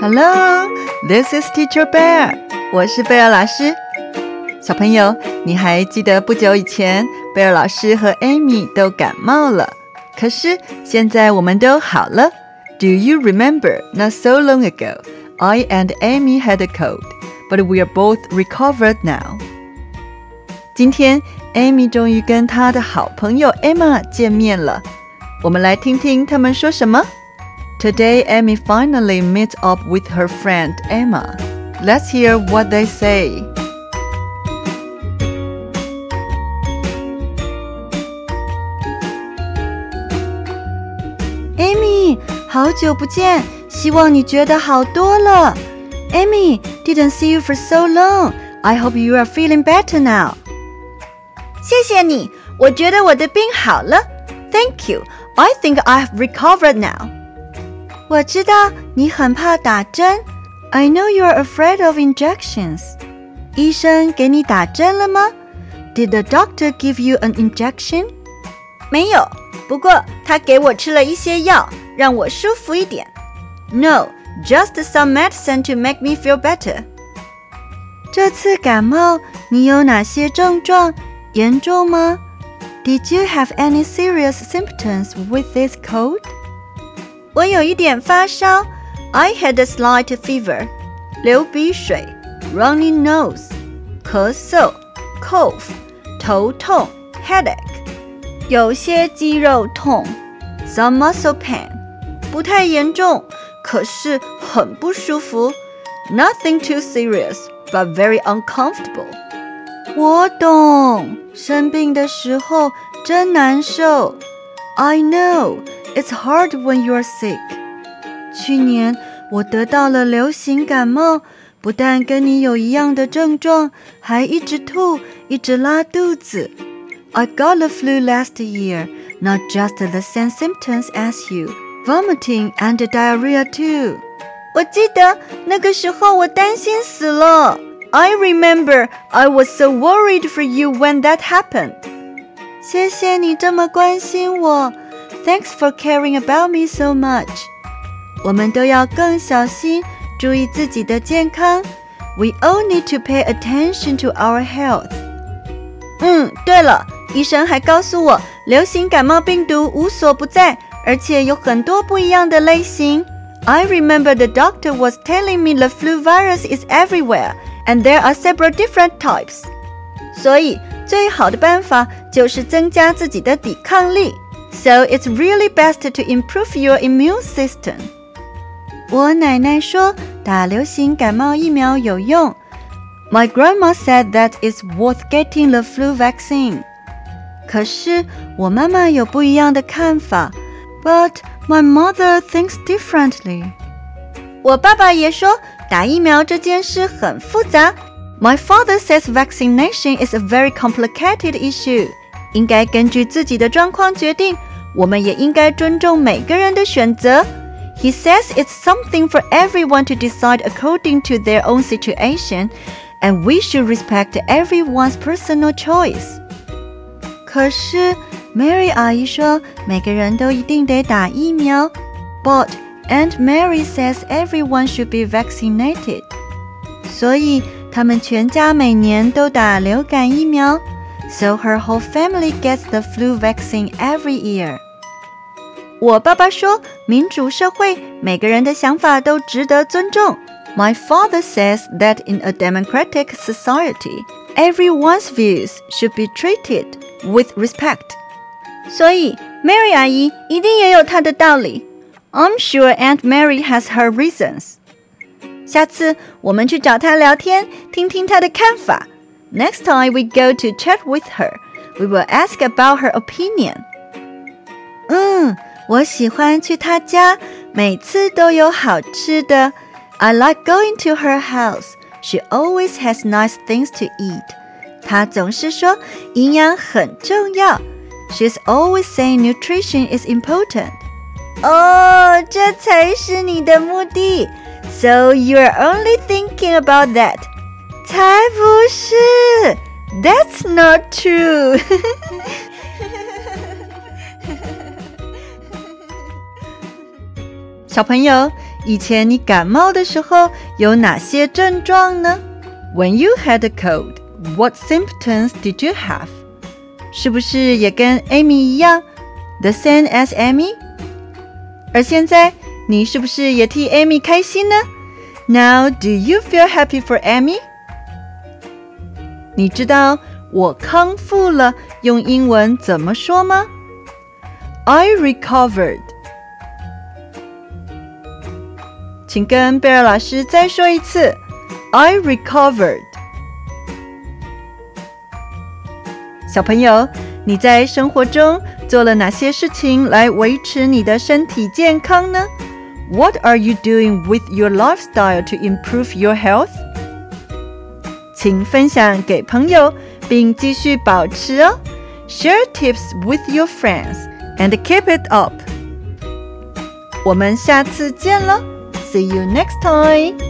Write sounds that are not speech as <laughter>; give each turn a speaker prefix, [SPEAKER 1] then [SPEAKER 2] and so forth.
[SPEAKER 1] Hello, this is Teacher Bear。我是贝尔老师。小朋友，你还记得不久以前，贝尔老师和 Amy 都感冒了，可是现在我们都好了。Do you remember? Not so long ago, I and Amy had a cold, but we are both recovered now. 今天，Amy 终于跟她的好朋友 Emma 见面了。我们来听听他们说什么。Today, Amy finally meets up with her friend Emma. Let's hear what they say.
[SPEAKER 2] Amy，好久不见，希望你觉得好多了。Amy, didn't see you for so long. I hope you are feeling better now. 谢谢你，我觉得我的病好了。Thank you. I think I have recovered now. 我知道你很怕打针。I know you are afraid of injections. 医生给你打针了吗？Did the doctor give you an injection? 没有，不过他给我吃了一些药，让我舒服一点。No, just some medicine to make me feel better. 这次感冒你有哪些症状？严重吗？Did you have any serious symptoms with this cold? 我有一点发烧。I had a slight fever，流鼻水，runny nose，咳嗽，cough，头痛，headache，有些肌肉痛，some muscle pain，不太严重，可是很不舒服，nothing too serious but very uncomfortable。我懂，生病的时候真难受。I know it's hard when you're sick。去年我得到了流行感冒，不但跟你有一样的症状，还一直吐，一直拉肚子。I got the flu last year, not just the same symptoms as you, vomiting and diarrhea too. 我记得那个时候我担心死了。I remember I was so worried for you when that happened. 谢谢你这么关心我。 Thanks for caring about me so much. 我们都要更小心，注意自己的健康。We all need to pay attention to our health. 嗯，对了，医生还告诉我，流行感冒病毒无所不在，而且有很多不一样的类型。I remember the doctor was telling me the flu virus is everywhere and there are several different types. 所以最好的办法就是增加自己的抵抗力。 So it's really best to improve your immune system. 我奶奶说打流行感冒疫苗有用。My grandma said that it's worth getting the flu vaccine. 可是我妈妈有不一样的看法。But my mother thinks differently. 我爸爸也说打疫苗这件事很复杂。My father says vaccination is a very complicated issue. 应该根据自己的状况决定。我们也应该尊重每个人的选择。He says it's something for everyone to decide according to their own situation, and we should respect everyone's personal choice. 可是 Mary 阿姨说每个人都一定得打疫苗，But Aunt Mary says everyone should be vaccinated. 所以他们全家每年都打流感疫苗。 So her whole family gets the flu vaccine every year. 我爸爸说，民主社会每个人的想法都值得尊重。My father says that in a democratic society, everyone's views should be treated with respect. 所以，Mary 阿姨一定也有她的道理。I'm sure Aunt Mary has her reasons. 下次我们去找她聊天，听听她的看法。 Next time we go to chat with her, we will ask about her opinion. 嗯。我喜欢去她家，每次都有好吃的。I like going to her house. She always has nice things to eat. 她总是说营养很重要。She's always saying nutrition is important. 哦，这才是你的目的。So you are only thinking about that. 才不是。That's not true. <laughs>
[SPEAKER 1] 小朋友， 以前你感冒的时候有哪些症状呢？When you had a cold, what symptoms did you have？是不是也跟 Amy 一样，the same as Amy？而现在你是不是也替 Amy 开心呢？Now do you feel happy for Amy？ 你知道我康复了用英文怎么说吗？I recovered。请跟 Bear 老师再说一次，I recovered。小朋友，你在生活中做了哪些事情来维持你的身体健康呢？What are you doing with your lifestyle to improve your health? 请分享给朋友，并继续保持哦。Share tips with your friends and keep it up。我们下次见了。See you next time.